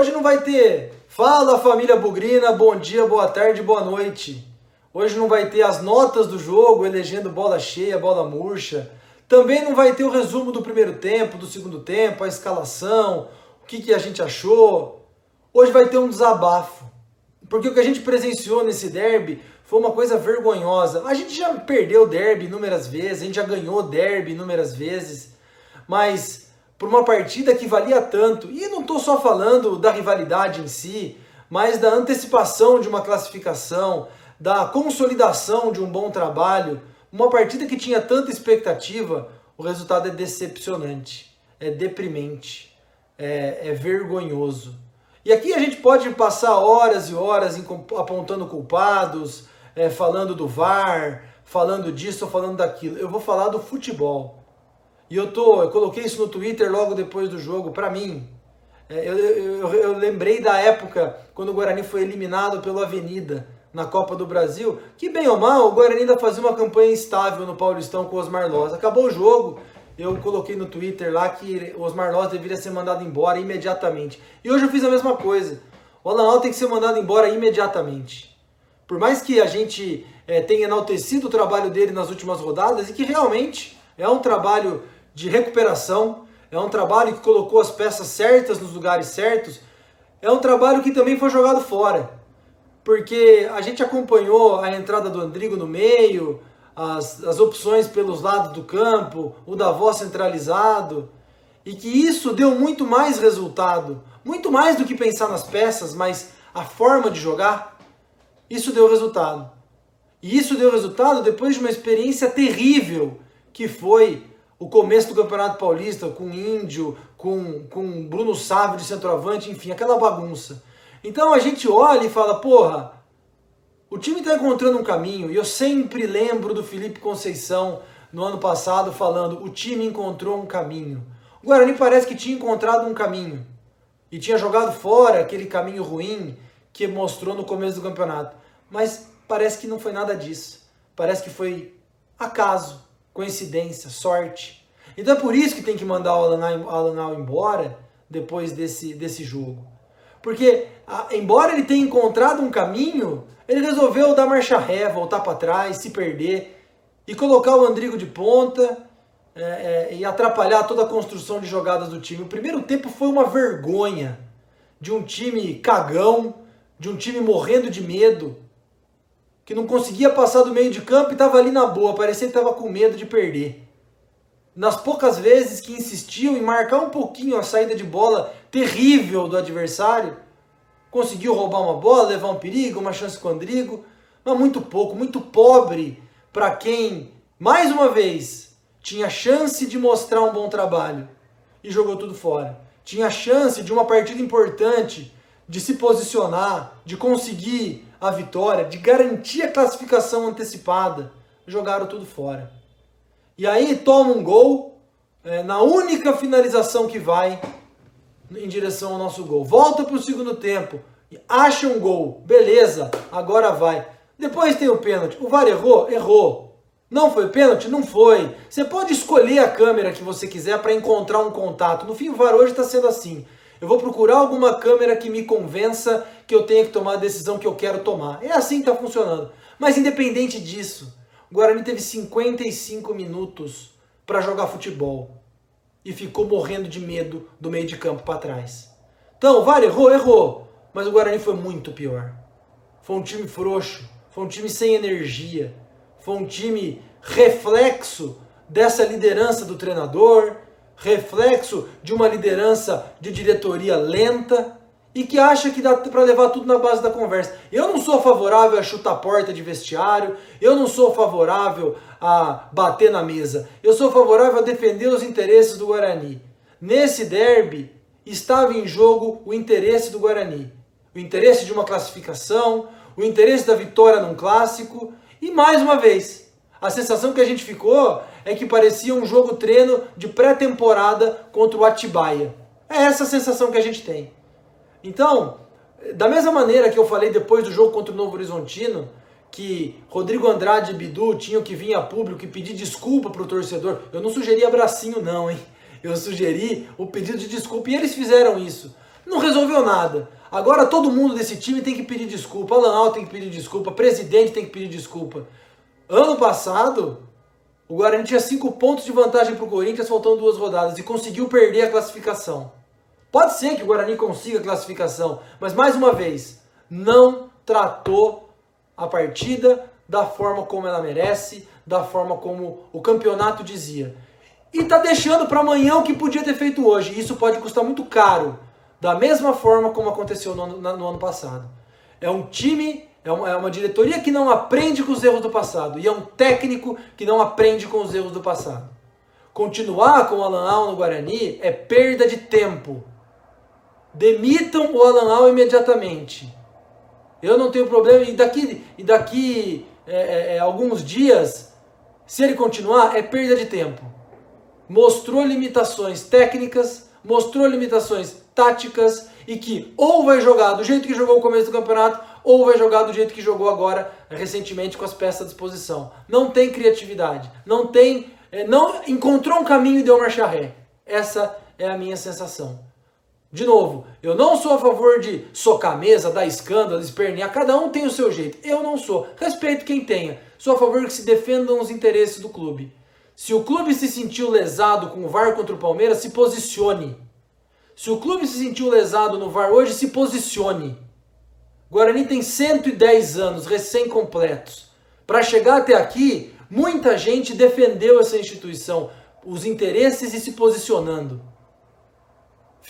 Hoje não vai ter Fala família Bugrina, bom dia, boa tarde, boa noite. Hoje não vai ter as notas do jogo, elegendo bola cheia, bola murcha. Também não vai ter o resumo do primeiro tempo, do segundo tempo, a escalação, o que, que a gente achou. Hoje vai ter um desabafo. Porque o que a gente presenciou nesse derby foi uma coisa vergonhosa. A gente já perdeu derby inúmeras vezes, a gente já ganhou derby inúmeras vezes, mas por uma partida que valia tanto. E não estou só falando da rivalidade em si, mas da antecipação de uma classificação, da consolidação de um bom trabalho. Uma partida que tinha tanta expectativa, o resultado é decepcionante, é deprimente, é, é vergonhoso. E aqui a gente pode passar horas e horas apontando culpados, é, falando do VAR, falando disso ou falando daquilo. Eu vou falar do futebol. E eu tô, eu coloquei isso no Twitter logo depois do jogo, para mim. É, eu, eu, eu, lembrei da época quando o Guarani foi eliminado pelo Avenida na Copa do Brasil, que bem ou mal, o Guarani ainda fazia uma campanha instável no Paulistão com o Osmar Loz. Acabou o jogo, eu coloquei no Twitter lá que o Osmar Loz deveria ser mandado embora imediatamente. E hoje eu fiz a mesma coisa. O Alan tem que ser mandado embora imediatamente. Por mais que a gente é, tenha enaltecido o trabalho dele nas últimas rodadas e que realmente é um trabalho de recuperação, é um trabalho que colocou as peças certas nos lugares certos, é um trabalho que também foi jogado fora. Porque a gente acompanhou a entrada do Andrigo no meio, as, as opções pelos lados do campo, o Davó centralizado, e que isso deu muito mais resultado, muito mais do que pensar nas peças, mas a forma de jogar, isso deu resultado. E isso deu resultado depois de uma experiência terrível que foi o começo do Campeonato Paulista com Índio, com, com Bruno Sávio de centroavante, enfim, aquela bagunça. Então a gente olha e fala, porra, o time está encontrando um caminho, e eu sempre lembro do Felipe Conceição no ano passado falando, o time encontrou um caminho. O Guarani parece que tinha encontrado um caminho e tinha jogado fora aquele caminho ruim que mostrou no começo do campeonato. Mas parece que não foi nada disso. Parece que foi acaso coincidência, sorte. Então é por isso que tem que mandar o Alan Al embora depois desse, desse jogo. Porque, a, embora ele tenha encontrado um caminho, ele resolveu dar marcha ré, voltar para trás, se perder e colocar o Andrigo de ponta é, é, e atrapalhar toda a construção de jogadas do time. O primeiro tempo foi uma vergonha de um time cagão, de um time morrendo de medo, que não conseguia passar do meio de campo e estava ali na boa, parecia que estava com medo de perder. Nas poucas vezes que insistiu em marcar um pouquinho a saída de bola terrível do adversário, conseguiu roubar uma bola, levar um perigo, uma chance com o Andrigo, mas muito pouco, muito pobre para quem, mais uma vez, tinha chance de mostrar um bom trabalho e jogou tudo fora. Tinha chance de uma partida importante, de se posicionar, de conseguir a vitória, de garantir a classificação antecipada, jogaram tudo fora. E aí toma um gol é, na única finalização que vai em direção ao nosso gol. Volta para o segundo tempo, acha um gol, beleza, agora vai. Depois tem o pênalti. O VAR errou? Errou. Não foi pênalti? Não foi. Você pode escolher a câmera que você quiser para encontrar um contato. No fim, o VAR hoje está sendo assim. Eu vou procurar alguma câmera que me convença que eu tenha que tomar a decisão que eu quero tomar. É assim que está funcionando. Mas independente disso, o Guarani teve 55 minutos para jogar futebol e ficou morrendo de medo do meio de campo para trás. Então, vale, errou, errou. Mas o Guarani foi muito pior. Foi um time frouxo, foi um time sem energia, foi um time reflexo dessa liderança do treinador, reflexo de uma liderança de diretoria lenta e que acha que dá para levar tudo na base da conversa. Eu não sou favorável a chutar porta de vestiário, eu não sou favorável a bater na mesa. Eu sou favorável a defender os interesses do Guarani. Nesse derby estava em jogo o interesse do Guarani, o interesse de uma classificação, o interesse da vitória num clássico e mais uma vez, a sensação que a gente ficou é que parecia um jogo treino de pré-temporada contra o Atibaia. É essa a sensação que a gente tem. Então, da mesma maneira que eu falei depois do jogo contra o Novo Horizontino, que Rodrigo Andrade e Bidu tinham que vir a público e pedir desculpa para o torcedor, eu não sugeri abracinho não, hein? Eu sugeri o pedido de desculpa e eles fizeram isso. Não resolveu nada. Agora todo mundo desse time tem que pedir desculpa. Alan Al tem que pedir desculpa. Presidente tem que pedir desculpa. Ano passado, o Guarani tinha cinco pontos de vantagem para o Corinthians, faltando duas rodadas, e conseguiu perder a classificação. Pode ser que o Guarani consiga a classificação, mas mais uma vez, não tratou a partida da forma como ela merece, da forma como o campeonato dizia. E tá deixando para amanhã o que podia ter feito hoje. Isso pode custar muito caro, da mesma forma como aconteceu no ano, no ano passado. É um time, é uma, é uma diretoria que não aprende com os erros do passado. E é um técnico que não aprende com os erros do passado. Continuar com o Alan Al no Guarani é perda de tempo. Demitam o Alan Al imediatamente. Eu não tenho problema. E daqui, e daqui é, é, é, alguns dias, se ele continuar, é perda de tempo. Mostrou limitações técnicas, mostrou limitações táticas e que ou vai jogar do jeito que jogou no começo do campeonato ou vai jogar do jeito que jogou agora recentemente com as peças à disposição. Não tem criatividade, não tem, é, não encontrou um caminho e deu marcha ré. Essa é a minha sensação. De novo, eu não sou a favor de socar a mesa, dar escândalo, espernear. Cada um tem o seu jeito. Eu não sou. Respeito quem tenha. Sou a favor que se defendam os interesses do clube. Se o clube se sentiu lesado com o VAR contra o Palmeiras, se posicione. Se o clube se sentiu lesado no VAR hoje, se posicione. Guarani tem 110 anos recém-completos. Para chegar até aqui, muita gente defendeu essa instituição, os interesses e se posicionando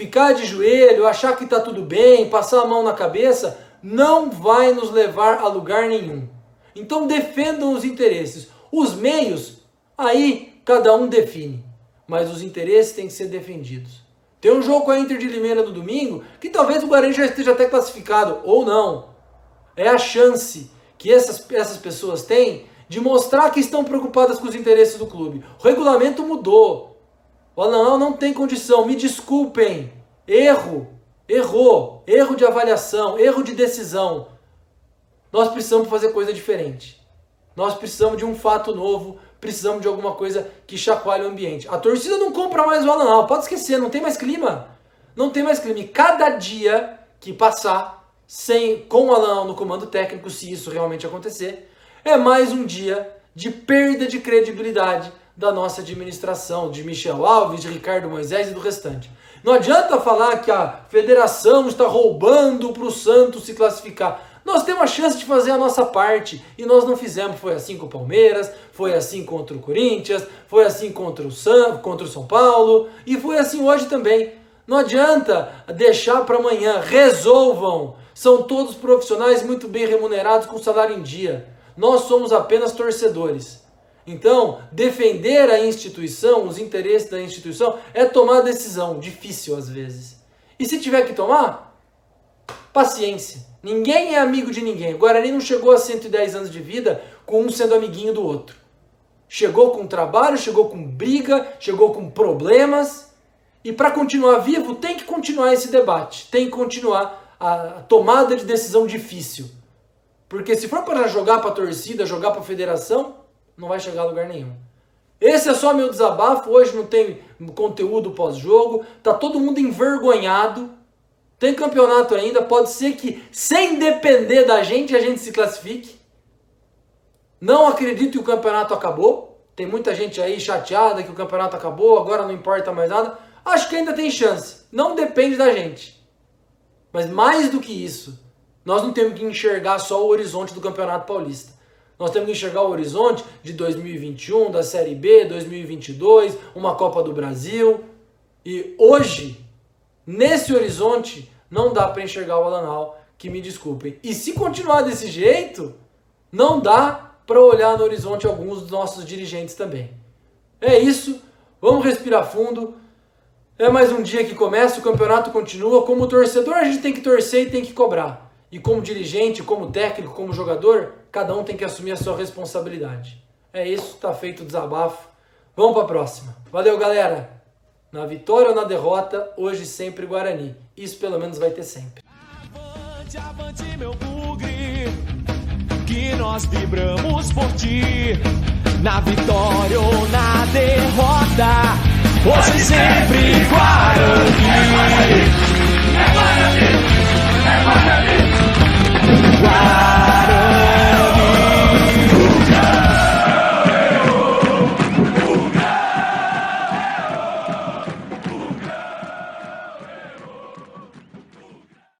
ficar de joelho, achar que está tudo bem, passar a mão na cabeça, não vai nos levar a lugar nenhum. Então defendam os interesses. Os meios, aí cada um define. Mas os interesses têm que ser defendidos. Tem um jogo com a Inter de Limeira no domingo que talvez o Guarani já esteja até classificado, ou não. É a chance que essas, essas pessoas têm de mostrar que estão preocupadas com os interesses do clube. O regulamento mudou. O Alan não tem condição, me desculpem. Erro, errou, erro de avaliação, erro de decisão. Nós precisamos fazer coisa diferente. Nós precisamos de um fato novo, precisamos de alguma coisa que chacoalhe o ambiente. A torcida não compra mais o Alan pode esquecer, não tem mais clima. Não tem mais clima. E cada dia que passar sem com o Alan no comando técnico, se isso realmente acontecer, é mais um dia de perda de credibilidade da nossa administração, de Michel Alves, de Ricardo Moisés e do restante. Não adianta falar que a federação está roubando para o Santos se classificar. Nós temos a chance de fazer a nossa parte e nós não fizemos. Foi assim com o Palmeiras, foi assim contra o Corinthians, foi assim contra o, San, contra o São Paulo e foi assim hoje também. Não adianta deixar para amanhã. Resolvam. São todos profissionais muito bem remunerados com salário em dia. Nós somos apenas torcedores. Então, defender a instituição, os interesses da instituição, é tomar decisão, difícil às vezes. E se tiver que tomar, paciência. Ninguém é amigo de ninguém. O Guarani não chegou a 110 anos de vida com um sendo amiguinho do outro. Chegou com trabalho, chegou com briga, chegou com problemas. E para continuar vivo, tem que continuar esse debate, tem que continuar a tomada de decisão difícil. Porque se for para jogar para a torcida, jogar para a federação, não vai chegar a lugar nenhum. Esse é só meu desabafo. Hoje não tem conteúdo pós-jogo. Tá todo mundo envergonhado. Tem campeonato ainda. Pode ser que, sem depender da gente, a gente se classifique. Não acredito que o campeonato acabou. Tem muita gente aí chateada que o campeonato acabou, agora não importa mais nada. Acho que ainda tem chance. Não depende da gente. Mas mais do que isso, nós não temos que enxergar só o horizonte do Campeonato Paulista. Nós temos que enxergar o horizonte de 2021, da Série B, 2022, uma Copa do Brasil. E hoje, nesse horizonte, não dá para enxergar o Alanal, que me desculpem. E se continuar desse jeito, não dá para olhar no horizonte alguns dos nossos dirigentes também. É isso, vamos respirar fundo. É mais um dia que começa, o campeonato continua. Como torcedor, a gente tem que torcer e tem que cobrar. E como dirigente, como técnico, como jogador, cada um tem que assumir a sua responsabilidade. É isso, tá feito o desabafo. Vamos para a próxima. Valeu, galera! Na vitória ou na derrota, hoje sempre Guarani. Isso pelo menos vai ter sempre. Avante, avante, meu bugre, que nós vibramos por ti. Na vitória ou na derrota, hoje sempre Guarani.